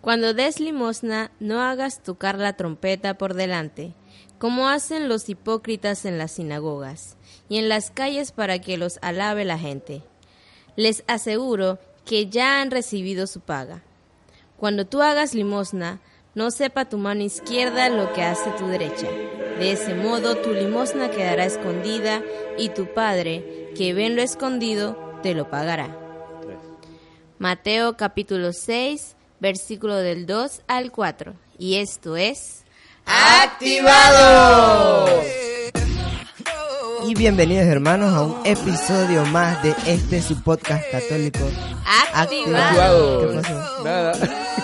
Cuando des limosna, no hagas tocar la trompeta por delante, como hacen los hipócritas en las sinagogas y en las calles para que los alabe la gente. Les aseguro que ya han recibido su paga. Cuando tú hagas limosna, no sepa tu mano izquierda lo que hace tu derecha. De ese modo tu limosna quedará escondida y tu Padre, que ven lo escondido, te lo pagará. Mateo capítulo 6, versículo del 2 al 4. Y esto es... ¡Activado! Y bienvenidos hermanos a un episodio más de este su podcast católico Activado. ¿Qué pasó? Nada.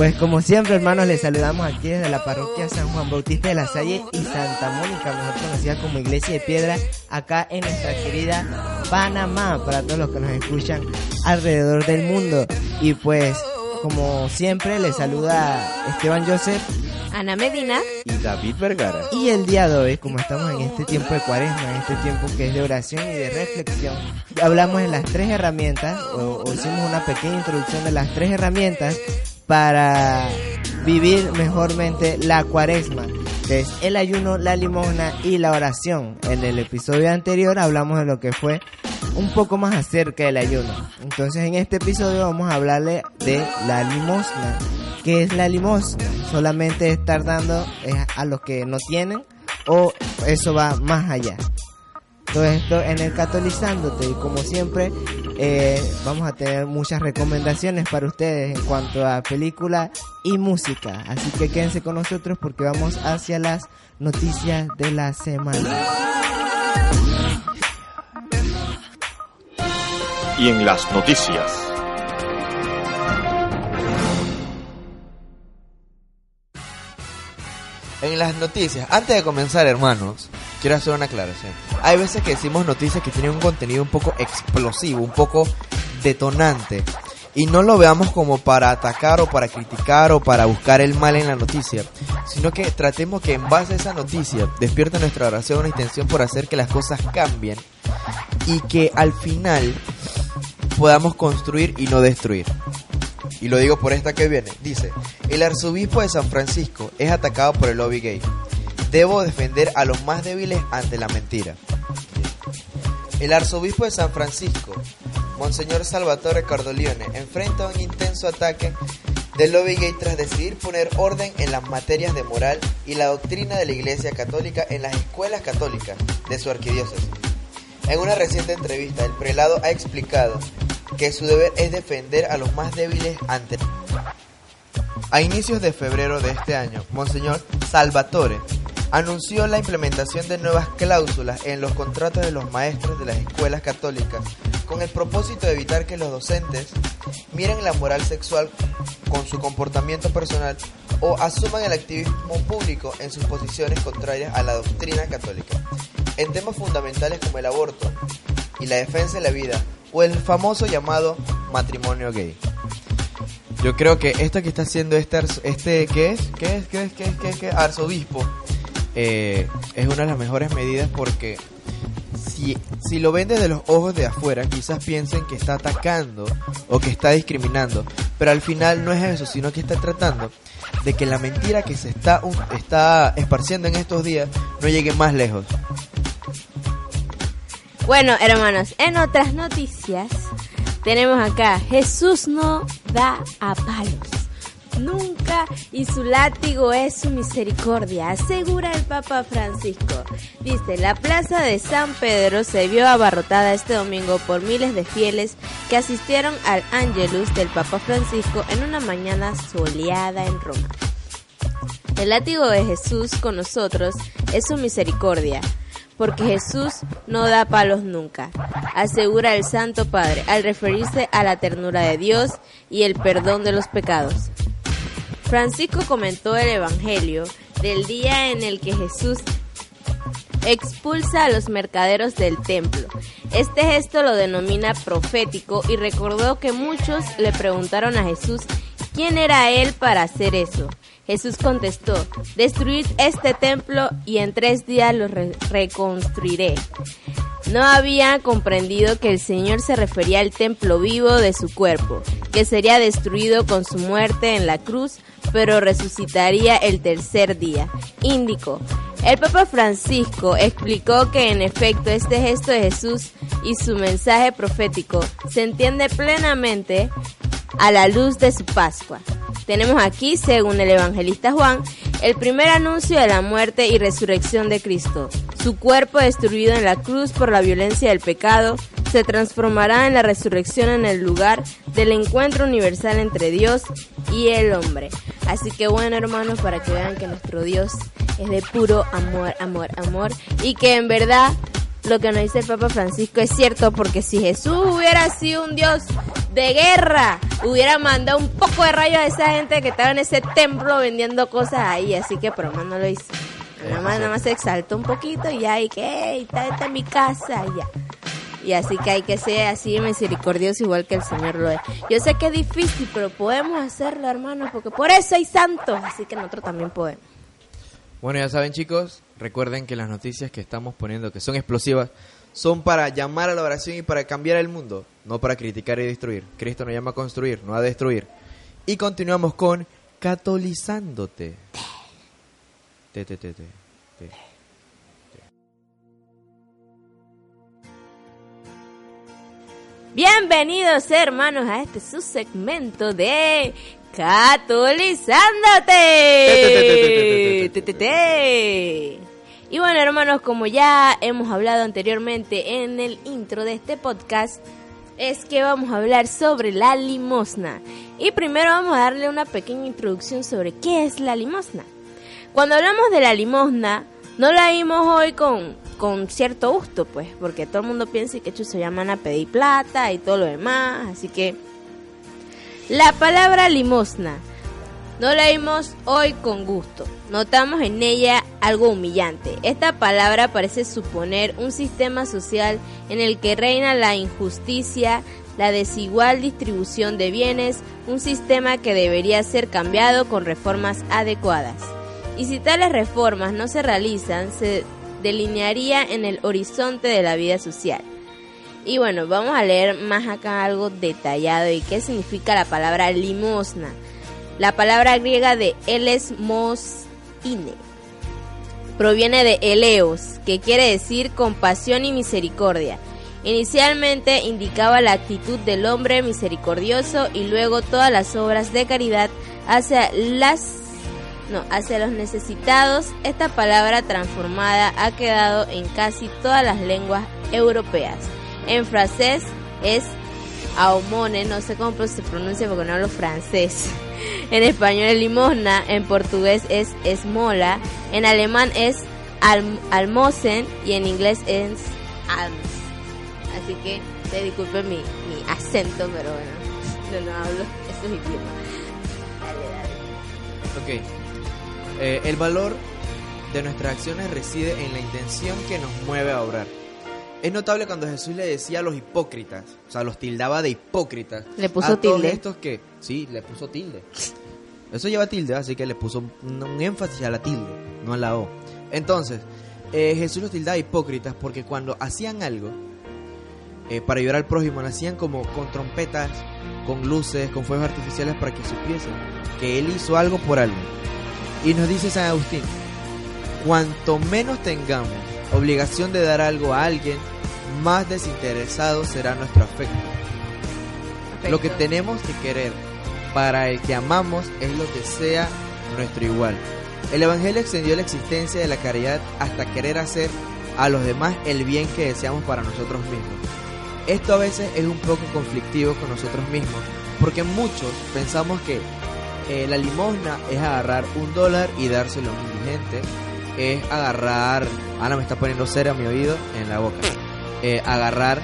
Pues como siempre hermanos les saludamos aquí desde la parroquia San Juan Bautista de la Salle y Santa Mónica, mejor conocida como Iglesia de Piedra, acá en nuestra querida Panamá, para todos los que nos escuchan alrededor del mundo. Y pues como siempre les saluda Esteban Joseph Ana Medina. Y David Vergara. Y el día de hoy, como estamos en este tiempo de cuaresma, en este tiempo que es de oración y de reflexión, hablamos de las tres herramientas, o, o hicimos una pequeña introducción de las tres herramientas para vivir mejormente la cuaresma, que es el ayuno, la limosna y la oración. En el episodio anterior hablamos de lo que fue un poco más acerca del ayuno. Entonces en este episodio vamos a hablarle de la limosna. ¿Qué es la limosna? Solamente estar dando eh, a los que no tienen o eso va más allá. Todo esto en el Catolizándote y como siempre eh, vamos a tener muchas recomendaciones para ustedes en cuanto a película y música. Así que quédense con nosotros porque vamos hacia las noticias de la semana. Y en las noticias. En las noticias, antes de comenzar, hermanos, quiero hacer una aclaración. Hay veces que decimos noticias que tienen un contenido un poco explosivo, un poco detonante. Y no lo veamos como para atacar o para criticar o para buscar el mal en la noticia, sino que tratemos que en base a esa noticia despierte nuestra oración una intención por hacer que las cosas cambien y que al final podamos construir y no destruir. Y lo digo por esta que viene. Dice, el arzobispo de San Francisco es atacado por el lobby gay. Debo defender a los más débiles ante la mentira. El arzobispo de San Francisco, Monseñor Salvatore Cardolione, enfrenta un intenso ataque del lobby gay tras decidir poner orden en las materias de moral y la doctrina de la Iglesia Católica en las escuelas católicas de su arquidiócesis. En una reciente entrevista, el prelado ha explicado que su deber es defender a los más débiles ante... A inicios de febrero de este año, Monseñor Salvatore anunció la implementación de nuevas cláusulas en los contratos de los maestros de las escuelas católicas con el propósito de evitar que los docentes miren la moral sexual con su comportamiento personal o asuman el activismo público en sus posiciones contrarias a la doctrina católica. En temas fundamentales como el aborto y la defensa de la vida o el famoso llamado matrimonio gay. Yo creo que esto que está haciendo este, este ¿qué es? ¿Qué es? ¿Qué es? ¿Qué es? ¿Qué es? ¿Qué es? Arzobispo eh, es una de las mejores medidas porque si, si lo ven desde los ojos de afuera, quizás piensen que está atacando o que está discriminando, pero al final no es eso, sino que está tratando de que la mentira que se está, está esparciendo en estos días no llegue más lejos. Bueno, hermanos, en otras noticias tenemos acá, Jesús no da a palos. Nunca y su látigo es su misericordia, asegura el Papa Francisco. Dice, la plaza de San Pedro se vio abarrotada este domingo por miles de fieles que asistieron al Angelus del Papa Francisco en una mañana soleada en Roma. El látigo de Jesús con nosotros es su misericordia. Porque Jesús no da palos nunca, asegura el Santo Padre al referirse a la ternura de Dios y el perdón de los pecados. Francisco comentó el Evangelio del día en el que Jesús expulsa a los mercaderos del templo. Este gesto lo denomina profético y recordó que muchos le preguntaron a Jesús quién era él para hacer eso. Jesús contestó, destruid este templo y en tres días lo reconstruiré. No había comprendido que el Señor se refería al templo vivo de su cuerpo, que sería destruido con su muerte en la cruz, pero resucitaría el tercer día. Indicó, el Papa Francisco explicó que en efecto este gesto de Jesús y su mensaje profético se entiende plenamente a la luz de su Pascua. Tenemos aquí, según el evangelista Juan, el primer anuncio de la muerte y resurrección de Cristo. Su cuerpo destruido en la cruz por la violencia del pecado se transformará en la resurrección en el lugar del encuentro universal entre Dios y el hombre. Así que bueno hermanos, para que vean que nuestro Dios es de puro amor, amor, amor y que en verdad lo que nos dice el Papa Francisco es cierto porque si Jesús hubiera sido un Dios de guerra, hubiera mandado un poco de rayos a esa gente que estaba en ese templo vendiendo cosas ahí, así que por más no lo hizo. Nada más, nada más se exaltó un poquito y ya, y que, está, está en mi casa y ya. Y así que hay que ser así misericordioso igual que el Señor lo es. Yo sé que es difícil, pero podemos hacerlo, hermanos, porque por eso hay santos, así que nosotros también podemos. Bueno, ya saben chicos, recuerden que las noticias que estamos poniendo, que son explosivas, son para llamar a la oración y para cambiar el mundo, no para criticar y destruir. Cristo nos llama a construir, no a destruir. Y continuamos con catolizándote. Te, te, te, te, te. Bienvenidos hermanos a este su segmento de Catolizándote. Y bueno hermanos, como ya hemos hablado anteriormente en el intro de este podcast, es que vamos a hablar sobre la limosna. Y primero vamos a darle una pequeña introducción sobre qué es la limosna. Cuando hablamos de la limosna, no la vimos hoy con, con cierto gusto, pues, porque todo el mundo piensa que ellos se llaman a pedir plata y todo lo demás, así que la palabra limosna no la hoy con gusto. Notamos en ella algo humillante. Esta palabra parece suponer un sistema social en el que reina la injusticia, la desigual distribución de bienes, un sistema que debería ser cambiado con reformas adecuadas. Y si tales reformas no se realizan, se delinearía en el horizonte de la vida social. Y bueno, vamos a leer más acá algo detallado y qué significa la palabra limosna. La palabra griega de elesmosine proviene de eleos, que quiere decir compasión y misericordia. Inicialmente indicaba la actitud del hombre misericordioso y luego todas las obras de caridad hacia las no, hacia los necesitados. Esta palabra transformada ha quedado en casi todas las lenguas europeas. En francés es aumone, no sé cómo se pronuncia porque no hablo francés. En español es limosna, en portugués es esmola, en alemán es almosen y en inglés es alms. Así que te disculpen mi, mi acento, pero bueno, yo no hablo esos idiomas. Dale, dale. Ok. Eh, el valor de nuestras acciones reside en la intención que nos mueve a obrar. Es notable cuando Jesús le decía a los hipócritas, o sea, los tildaba de hipócritas. Le puso a todos tilde. estos que, sí, le puso tilde. Eso lleva tilde, así que le puso un, un énfasis a la tilde, no a la O. Entonces, eh, Jesús los tildaba de hipócritas porque cuando hacían algo eh, para ayudar al prójimo, lo hacían como con trompetas, con luces, con fuegos artificiales para que supiesen que él hizo algo por alguien. Y nos dice San Agustín, cuanto menos tengamos obligación de dar algo a alguien, más desinteresado será nuestro afecto. Lo que tenemos que querer para el que amamos es lo que sea nuestro igual. El Evangelio extendió la existencia de la caridad hasta querer hacer a los demás el bien que deseamos para nosotros mismos. Esto a veces es un poco conflictivo con nosotros mismos, porque muchos pensamos que eh, la limosna es agarrar un dólar y dárselo a un indigente, es agarrar, Ana me está poniendo cera a mi oído en la boca, Eh, agarrar,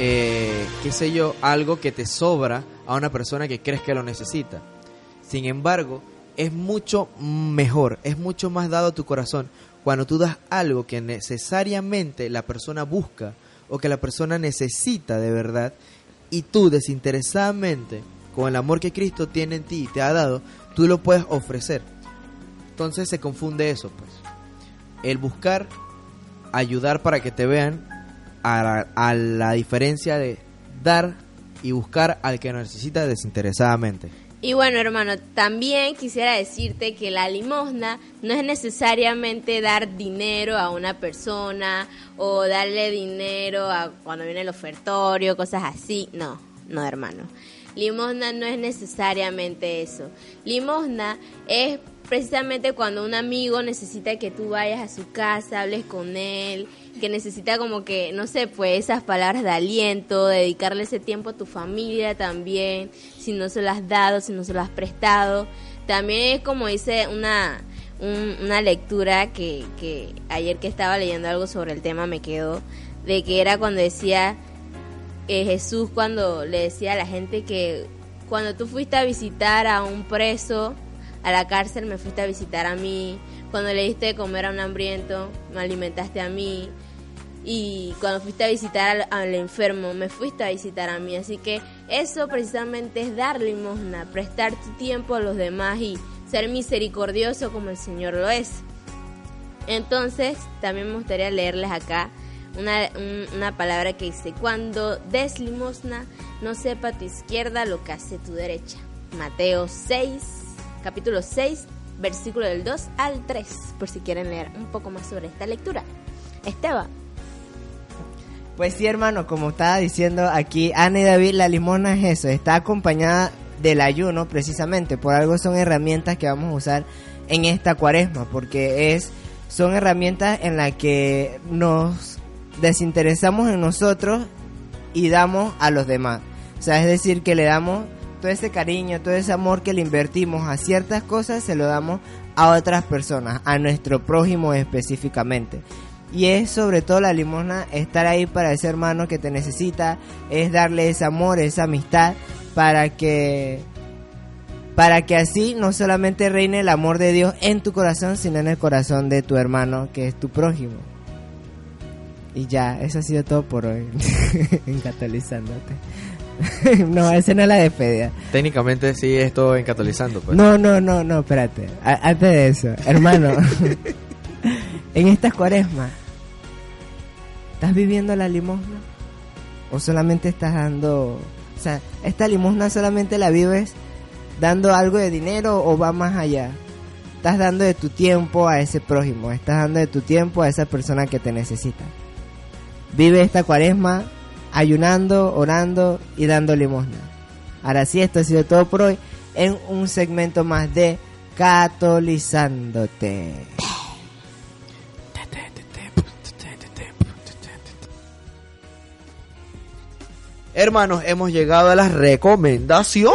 eh, qué sé yo, algo que te sobra a una persona que crees que lo necesita. Sin embargo, es mucho mejor, es mucho más dado a tu corazón cuando tú das algo que necesariamente la persona busca o que la persona necesita de verdad y tú desinteresadamente, con el amor que Cristo tiene en ti y te ha dado, tú lo puedes ofrecer. Entonces se confunde eso, pues. El buscar ayudar para que te vean a la, diferencia de dar y buscar al que necesita desinteresadamente. Y bueno, hermano, también quisiera decirte que la limosna no es necesariamente dar dinero a una persona o darle dinero a cuando viene el ofertorio, cosas así. No, no, hermano. Limosna no es necesariamente eso. Limosna es precisamente cuando un amigo necesita que tú vayas a su casa, hables con él, que necesita como que, no sé, pues esas palabras de aliento, dedicarle ese tiempo a tu familia también, si no se lo has dado, si no se lo has prestado. También es como dice una, un- una lectura que, que ayer que estaba leyendo algo sobre el tema me quedó, de que era cuando decía eh, Jesús cuando le decía a la gente que cuando tú fuiste a visitar a un preso a la cárcel, me fuiste a visitar a mí. Cuando le diste de comer a un hambriento, me alimentaste a mí. Y cuando fuiste a visitar al, enfermo, me fuiste a visitar a mí. Así que eso precisamente es dar limosna, prestar tu tiempo a los demás y ser misericordioso como el Señor lo es. Entonces, también me gustaría leerles acá una, un- una palabra que dice, cuando des limosna, no sepa tu izquierda lo que hace tu derecha. Mateo 6, capítulo 6, versículo del 2 al 3, por si quieren leer un poco más sobre esta lectura. Esteban. Pues sí, hermano, como estaba diciendo aquí Ana y David, la limosna es eso, está acompañada del ayuno precisamente, por algo son herramientas que vamos a usar en esta cuaresma, porque es son herramientas en las que nos desinteresamos en nosotros y damos a los demás. O sea, es decir, que le damos todo ese cariño, todo ese amor que le invertimos a ciertas cosas, se lo damos a otras personas, a nuestro prójimo específicamente. Y es sobre todo la limosna estar ahí para ese hermano que te necesita, es darle ese amor, esa amistad para que para que así no solamente reine el amor de Dios en tu corazón, sino en el corazón de tu hermano que es tu prójimo. Y ya, eso ha sido todo por hoy. Encatolizándote. no, esa no es la despedida. Técnicamente sí esto encatolizando, pues. No, no, no, no, espérate. A- antes de eso, hermano. en estas cuaresmas, ¿estás viviendo la limosna? ¿O solamente estás dando... O sea, ¿esta limosna solamente la vives dando algo de dinero o va más allá? Estás dando de tu tiempo a ese prójimo, estás dando de tu tiempo a esa persona que te necesita. Vive esta cuaresma ayunando, orando y dando limosna. Ahora sí, esto ha sido todo por hoy en un segmento más de Catolizándote. Hermanos, hemos llegado a las recomendaciones.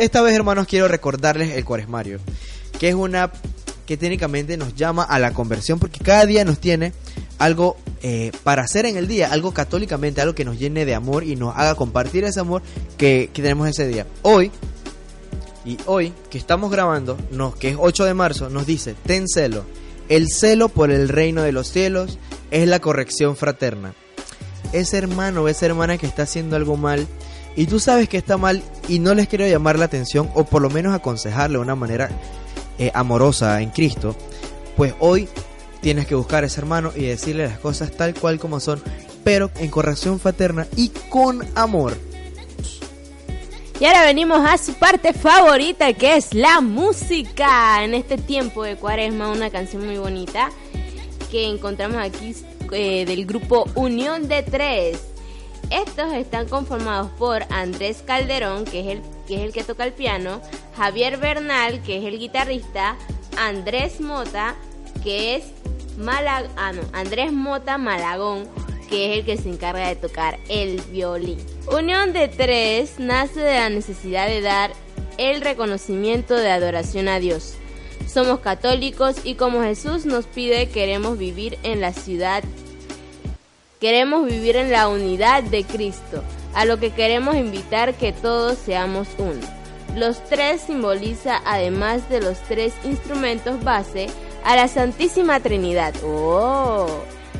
Esta vez, hermanos, quiero recordarles el cuaresmario, que es una que técnicamente nos llama a la conversión, porque cada día nos tiene algo eh, para hacer en el día, algo católicamente, algo que nos llene de amor y nos haga compartir ese amor que, que tenemos ese día. Hoy, y hoy que estamos grabando, nos, que es 8 de marzo, nos dice, ten celo. El celo por el reino de los cielos es la corrección fraterna ese hermano o esa hermana que está haciendo algo mal y tú sabes que está mal y no les quiero llamar la atención o por lo menos aconsejarle de una manera eh, amorosa en Cristo, pues hoy tienes que buscar a ese hermano y decirle las cosas tal cual como son, pero en corrección fraterna y con amor. Y ahora venimos a su parte favorita, que es la música. En este tiempo de cuaresma, una canción muy bonita que encontramos aquí eh, del grupo Unión de Tres. Estos están conformados por Andrés Calderón, que es el que es el que toca el piano, Javier Bernal, que es el guitarrista, Andrés Mota, que es Malag ah, Andrés Mota Malagón, que es el que se encarga de tocar el violín. Unión de Tres nace de la necesidad de dar el reconocimiento de adoración a Dios. Somos católicos y como Jesús nos pide queremos vivir en la ciudad, queremos vivir en la unidad de Cristo, a lo que queremos invitar que todos seamos uno. Los tres simboliza, además de los tres instrumentos base, a la Santísima Trinidad. ¡Oh!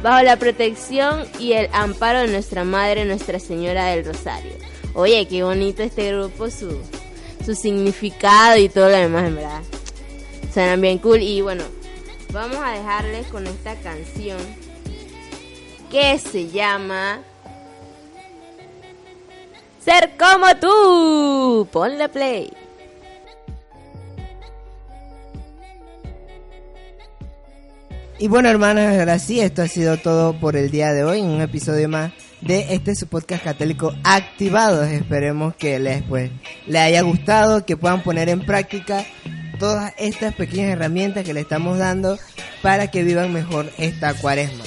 Bajo la protección y el amparo de nuestra Madre, Nuestra Señora del Rosario. Oye, qué bonito este grupo, su, significado y todo lo demás, en verdad. Suenan bien cool. Y bueno, vamos a dejarles con esta canción que se llama Ser como tú. Ponle play. Y bueno, hermanas, ahora sí, esto ha sido todo por el día de hoy, un episodio más de este su podcast católico activados. Esperemos que les pues les haya gustado, que puedan poner en práctica todas estas pequeñas herramientas que le estamos dando para que vivan mejor esta cuaresma.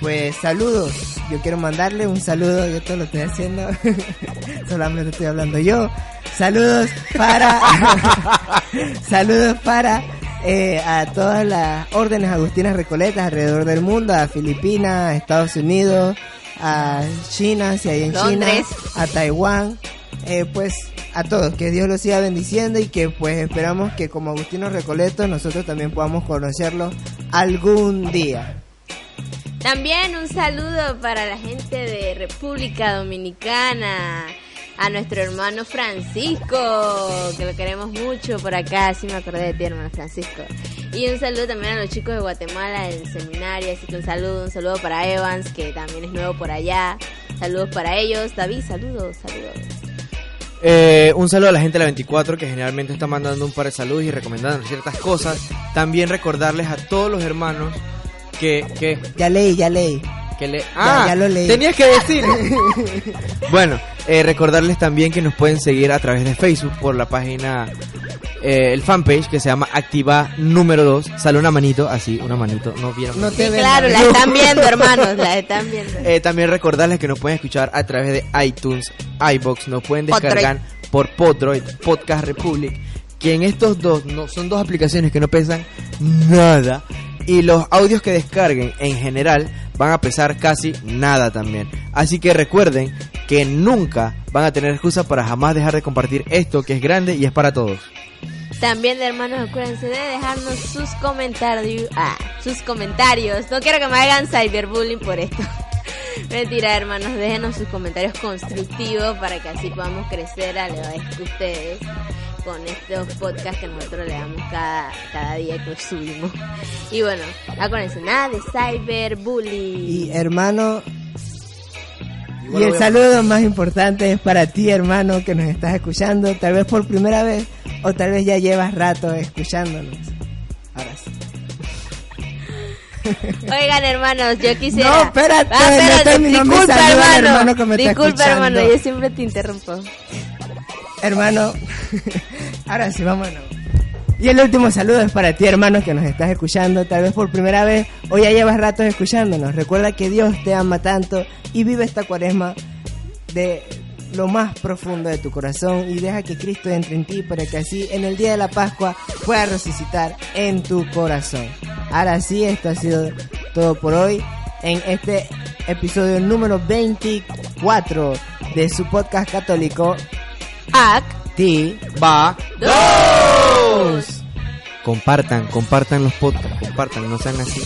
Pues saludos, yo quiero mandarle un saludo, yo todo lo estoy haciendo, solamente estoy hablando yo. Saludos para, saludos para eh, a todas las órdenes agustinas recoletas alrededor del mundo, a Filipinas, a Estados Unidos, a China, si hay en China, a Taiwán, eh, pues a todos, que Dios los siga bendiciendo y que pues esperamos que como Agustinos Recoletos nosotros también podamos conocerlos algún día. También un saludo para la gente de República Dominicana, a nuestro hermano Francisco, que lo queremos mucho por acá, sí me acordé de ti hermano Francisco. Y un saludo también a los chicos de Guatemala del seminario, así que un saludo, un saludo para Evans, que también es nuevo por allá. Saludos para ellos. David, saludos, saludos. Eh, un saludo a la gente de la 24 que generalmente está mandando un par de saludos y recomendando ciertas cosas. También recordarles a todos los hermanos que... que, Ya leí, ya leí. que le... Ah, ya lo leí. tenías que decir. bueno, eh, recordarles también que nos pueden seguir a través de Facebook por la página, eh, el fanpage que se llama Activa número 2. Sale una manito, así, una manito. No vieron. No te Sí, ven, claro, la están viendo, hermanos, la están viendo. Eh, también recordarles que nos pueden escuchar a través de iTunes, iBox, nos pueden descargar por Podroid, Podcast Republic, que en estos dos no, son dos aplicaciones que no pesan nada y los audios que descarguen en general van a pesar casi nada también. Así que recuerden que nunca van a tener excusa para jamás dejar de compartir esto que es grande y es para todos. También, hermanos, acuérdense de dejarnos sus comentarios. Ah, sus comentarios. No quiero que me hagan cyberbullying por esto. Mentira, hermanos, déjenos sus comentarios constructivos para que así podamos crecer a la vez que ustedes con estos podcasts que nosotros le damos cada, cada día que subimos. Y bueno, acuérdense, nada de cyberbullying. Y hermano, y el saludo más importante es para ti, hermano, que nos estás escuchando, tal vez por primera vez o tal vez ya llevas rato escuchándonos. Ahora sí. Oigan, hermanos, yo quisiera. No, espérate, Ah, no espérate, terminó mi disculpa, saludo al hermano. hermano que me está disculpa, hermano, yo siempre te interrumpo. Hermano, ahora sí, vámonos. Y el último saludo es para ti, hermano, que nos estás escuchando, tal vez por primera vez o ya llevas ratos escuchándonos. Recuerda que Dios te ama tanto y vive esta cuaresma de lo más profundo de tu corazón y deja que Cristo entre en ti para que así en el día de la Pascua pueda resucitar en tu corazón. Ahora sí, esto ha sido todo por hoy en este episodio número 24 de su podcast católico Ti Va. Dos. Compartan, compartan los podcasts, compartan, no sean así.